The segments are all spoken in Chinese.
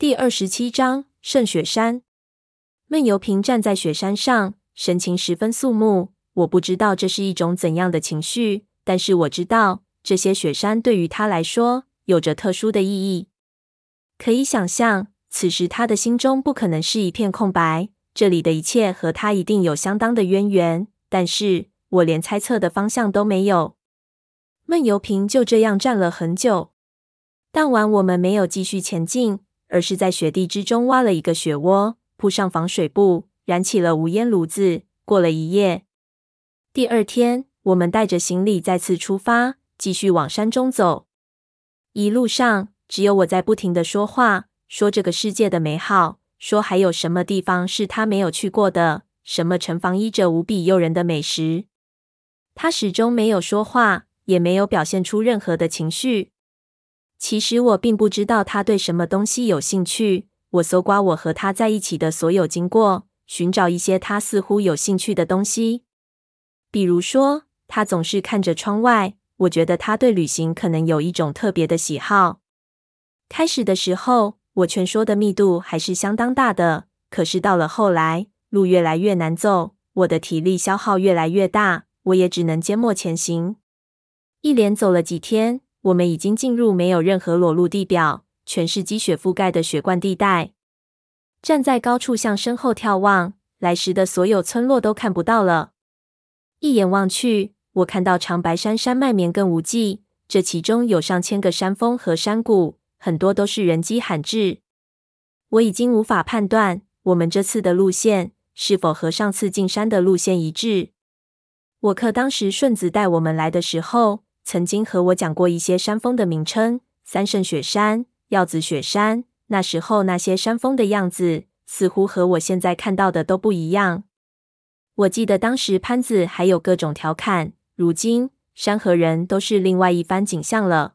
第二十七章圣雪山。闷油瓶站在雪山上，神情十分肃穆。我不知道这是一种怎样的情绪，但是我知道这些雪山对于他来说有着特殊的意义。可以想象，此时他的心中不可能是一片空白。这里的一切和他一定有相当的渊源，但是我连猜测的方向都没有。闷油瓶就这样站了很久。当晚我们没有继续前进，而是在雪地之中挖了一个雪窝。铺上防水布，燃起了无烟炉子，过了一夜。第二天，我们带着行李再次出发，继续往山中走。一路上，只有我在不停的说话，说这个世界的美好，说还有什么地方是他没有去过的，什么城防依着无比诱人的美食。他始终没有说话，也没有表现出任何的情绪。其实我并不知道他对什么东西有兴趣。我搜刮我和他在一起的所有经过，寻找一些他似乎有兴趣的东西。比如说，他总是看着窗外。我觉得他对旅行可能有一种特别的喜好。开始的时候，我劝说的密度还是相当大的。可是到了后来，路越来越难走，我的体力消耗越来越大，我也只能缄默前行。一连走了几天，我们已经进入没有任何裸露地表。全是积雪覆盖的雪冠地带。站在高处向身后眺望，来时的所有村落都看不到了。一眼望去，我看到长白山山脉绵亘无际，这其中有上千个山峰和山谷，很多都是人迹罕至。我已经无法判断我们这次的路线是否和上次进山的路线一致。我克当时顺子带我们来的时候，曾经和我讲过一些山峰的名称：三圣雪山。耀子雪山，那时候那些山峰的样子似乎和我现在看到的都不一样。我记得当时潘子还有各种调侃，如今山和人都是另外一番景象了。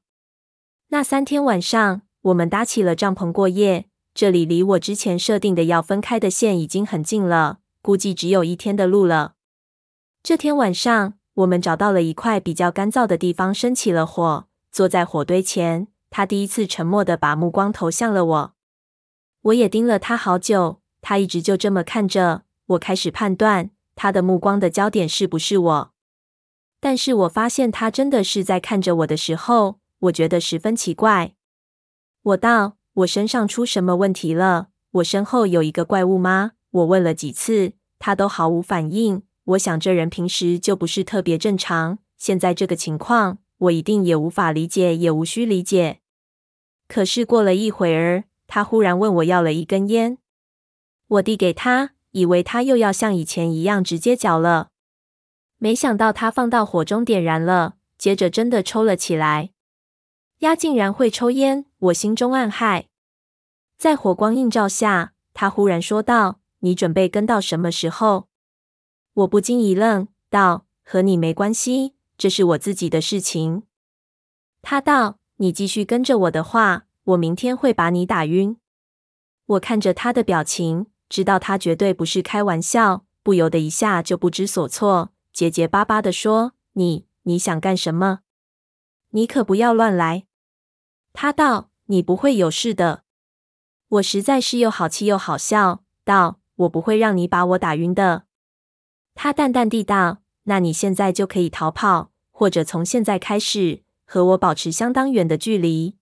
那三天晚上，我们搭起了帐篷过夜。这里离我之前设定的要分开的线已经很近了，估计只有一天的路了。这天晚上，我们找到了一块比较干燥的地方，生起了火，坐在火堆前。他第一次沉默地把目光投向了我，我也盯了他好久。他一直就这么看着我，开始判断他的目光的焦点是不是我。但是我发现他真的是在看着我的时候，我觉得十分奇怪。我道：“我身上出什么问题了？我身后有一个怪物吗？”我问了几次，他都毫无反应。我想这人平时就不是特别正常，现在这个情况，我一定也无法理解，也无需理解。可是过了一会儿，他忽然问我要了一根烟，我递给他，以为他又要像以前一样直接嚼了，没想到他放到火中点燃了，接着真的抽了起来。鸭竟然会抽烟，我心中暗骇。在火光映照下，他忽然说道：“你准备跟到什么时候？”我不禁一愣，道：“和你没关系，这是我自己的事情。”他道。你继续跟着我的话，我明天会把你打晕。我看着他的表情，知道他绝对不是开玩笑，不由得一下就不知所措，结结巴巴地说：“你你想干什么？你可不要乱来。”他道：“你不会有事的。”我实在是又好气又好笑，道：“我不会让你把我打晕的。”他淡淡地道：“那你现在就可以逃跑，或者从现在开始。”和我保持相当远的距离。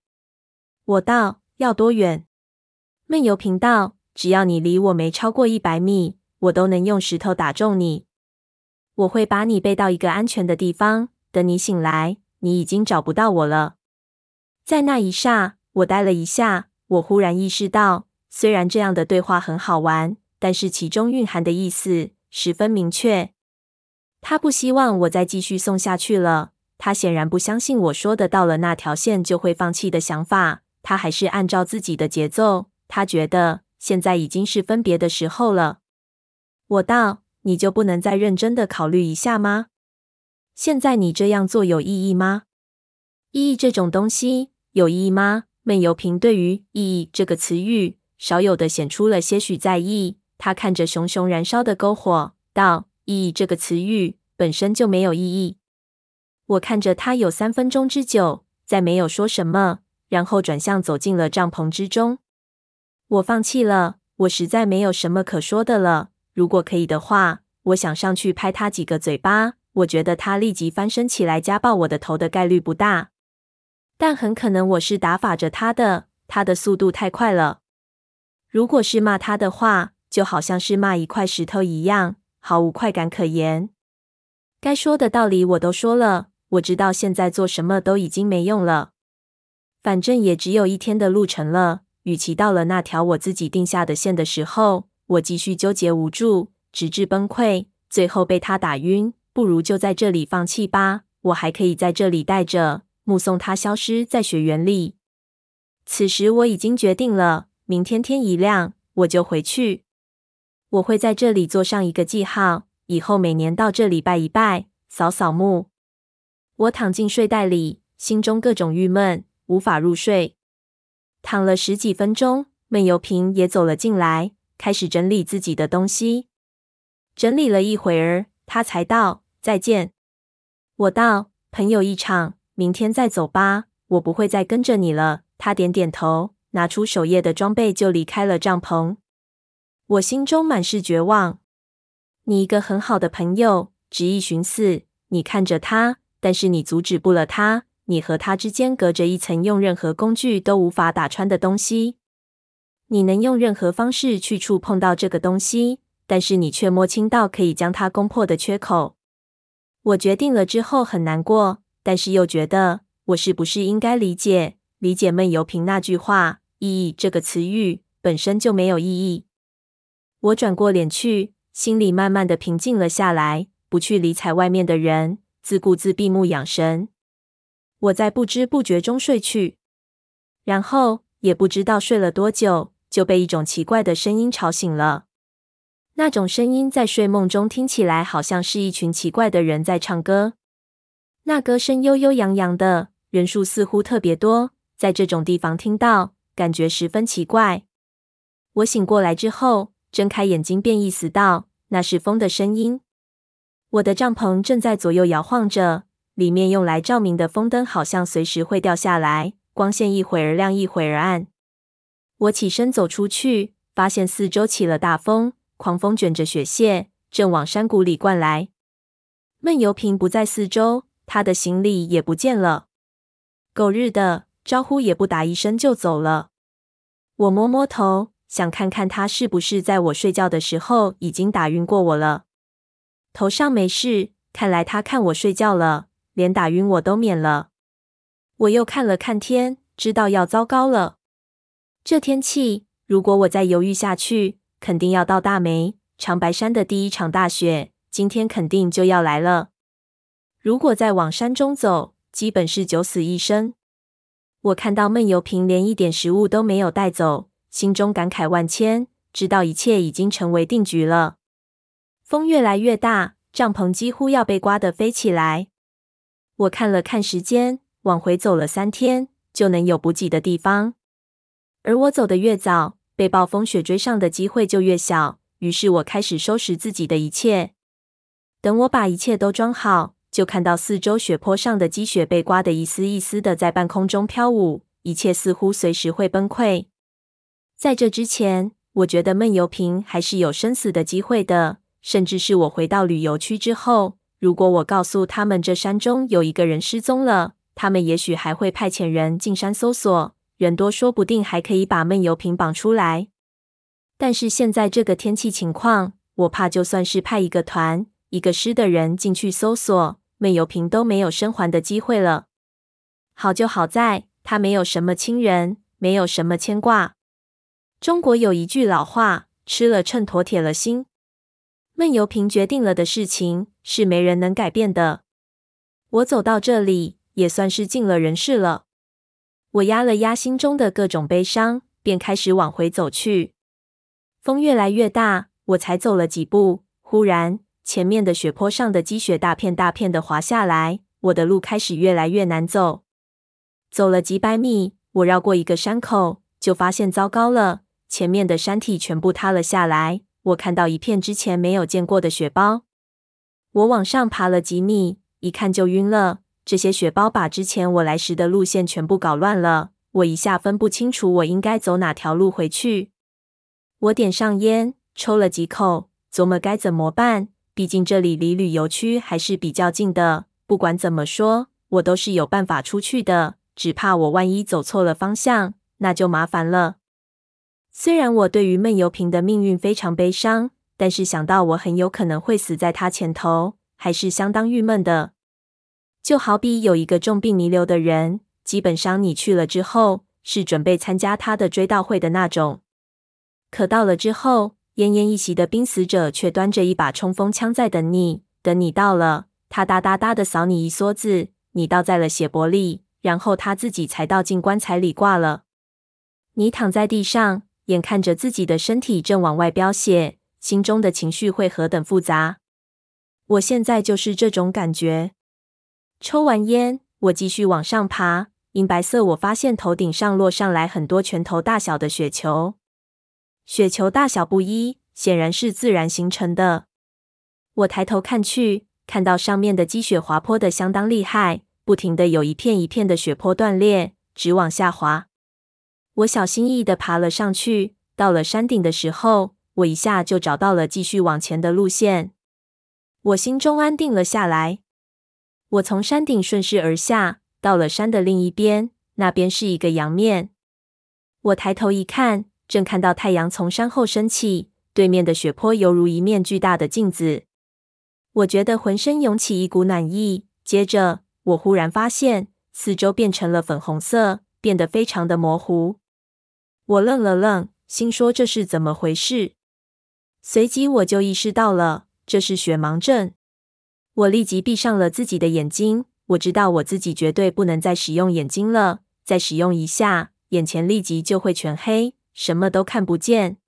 我道：“要多远？”闷油瓶道：“只要你离我没超过一百米，我都能用石头打中你。我会把你背到一个安全的地方，等你醒来，你已经找不到我了。”在那一刹，我呆了一下。我忽然意识到，虽然这样的对话很好玩，但是其中蕴含的意思十分明确。他不希望我再继续送下去了。他显然不相信我说的到了那条线就会放弃的想法，他还是按照自己的节奏。他觉得现在已经是分别的时候了。我道：“你就不能再认真的考虑一下吗？现在你这样做有意义吗？意义这种东西有意义吗？”闷油瓶对于“意义”这个词语少有的显出了些许在意。他看着熊熊燃烧的篝火，道：“意义这个词语本身就没有意义。”我看着他有三分钟之久，再没有说什么，然后转向走进了帐篷之中。我放弃了，我实在没有什么可说的了。如果可以的话，我想上去拍他几个嘴巴。我觉得他立即翻身起来家暴我的头的概率不大，但很可能我是打法着他的，他的速度太快了。如果是骂他的话，就好像是骂一块石头一样，毫无快感可言。该说的道理我都说了，我知道现在做什么都已经没用了，反正也只有一天的路程了。与其到了那条我自己定下的线的时候，我继续纠结无助，直至崩溃，最后被他打晕。不如就在这里放弃吧，我还可以在这里待着，目送他消失在雪原里。此时我已经决定了，明天天一亮我就回去。我会在这里做上一个记号，以后每年到这里拜一拜，扫扫墓。我躺进睡袋里，心中各种郁闷，无法入睡。躺了十几分钟，闷油瓶也走了进来，开始整理自己的东西。整理了一会儿，他才道。再见，我道，朋友一场，明天再走吧，我不会再跟着你了。他点点头，拿出守夜的装备就离开了帐篷。我心中满是绝望。你一个很好的朋友，执意寻死，你看着他，但是你阻止不了他。你和他之间隔着一层用任何工具都无法打穿的东西。你能用任何方式去触碰到这个东西，但是你却摸清到可以将它攻破的缺口。我决定了之后很难过，但是又觉得我是不是应该理解理解闷油瓶那句话？意义这个词语本身就没有意义。我转过脸去，心里慢慢的平静了下来，不去理睬外面的人，自顾自闭目养神。我在不知不觉中睡去，然后也不知道睡了多久，就被一种奇怪的声音吵醒了。那种声音在睡梦中听起来，好像是一群奇怪的人在唱歌。那歌声悠悠扬扬的，人数似乎特别多，在这种地方听到，感觉十分奇怪。我醒过来之后，睁开眼睛便意识到那是风的声音。我的帐篷正在左右摇晃着，里面用来照明的风灯好像随时会掉下来，光线一会儿亮一会儿暗。我起身走出去，发现四周起了大风。狂风卷着雪屑，正往山谷里灌来。闷油瓶不在四周，他的行李也不见了。狗日的，招呼也不打一声就走了。我摸摸头，想看看他是不是在我睡觉的时候已经打晕过我了。头上没事，看来他看我睡觉了，连打晕我都免了。我又看了看天，知道要糟糕了。这天气，如果我再犹豫下去，肯定要到大梅长白山的第一场大雪，今天肯定就要来了。如果再往山中走，基本是九死一生。我看到闷油瓶连一点食物都没有带走，心中感慨万千，知道一切已经成为定局了。风越来越大，帐篷几乎要被刮得飞起来。我看了看时间，往回走了三天，就能有补给的地方。而我走得越早，被暴风雪追上的机会就越小，于是我开始收拾自己的一切。等我把一切都装好，就看到四周雪坡上的积雪被刮得一丝一丝的在半空中飘舞，一切似乎随时会崩溃。在这之前，我觉得闷油瓶还是有生死的机会的，甚至是我回到旅游区之后，如果我告诉他们这山中有一个人失踪了，他们也许还会派遣人进山搜索。人多，说不定还可以把闷油瓶绑出来。但是现在这个天气情况，我怕就算是派一个团、一个师的人进去搜索，闷油瓶都没有生还的机会了。好就好在他没有什么亲人，没有什么牵挂。中国有一句老话：“吃了秤砣，铁了心。”闷油瓶决定了的事情，是没人能改变的。我走到这里，也算是尽了人事了。我压了压心中的各种悲伤，便开始往回走去。风越来越大，我才走了几步，忽然前面的雪坡上的积雪大片大片的滑下来，我的路开始越来越难走。走了几百米，我绕过一个山口，就发现糟糕了，前面的山体全部塌了下来。我看到一片之前没有见过的雪包。我往上爬了几米，一看就晕了。这些雪包把之前我来时的路线全部搞乱了，我一下分不清楚我应该走哪条路回去。我点上烟，抽了几口，琢磨该怎么办。毕竟这里离旅游区还是比较近的。不管怎么说，我都是有办法出去的。只怕我万一走错了方向，那就麻烦了。虽然我对于闷油瓶的命运非常悲伤，但是想到我很有可能会死在他前头，还是相当郁闷的。就好比有一个重病弥留的人，基本上你去了之后，是准备参加他的追悼会的那种。可到了之后，奄奄一息的濒死者却端着一把冲锋枪在等你。等你到了，他哒哒哒的扫你一梭子，你倒在了血泊里，然后他自己才倒进棺材里挂了。你躺在地上，眼看着自己的身体正往外飙血，心中的情绪会何等复杂？我现在就是这种感觉。抽完烟，我继续往上爬。银白色，我发现头顶上落上来很多拳头大小的雪球，雪球大小不一，显然是自然形成的。我抬头看去，看到上面的积雪滑坡的相当厉害，不停的有一片一片的雪坡断裂，直往下滑。我小心翼翼地爬了上去，到了山顶的时候，我一下就找到了继续往前的路线。我心中安定了下来。我从山顶顺势而下，到了山的另一边，那边是一个阳面。我抬头一看，正看到太阳从山后升起，对面的雪坡犹如一面巨大的镜子。我觉得浑身涌起一股暖意，接着我忽然发现四周变成了粉红色，变得非常的模糊。我愣了愣，心说这是怎么回事？随即我就意识到了，这是雪盲症。我立即闭上了自己的眼睛。我知道我自己绝对不能再使用眼睛了，再使用一下，眼前立即就会全黑，什么都看不见。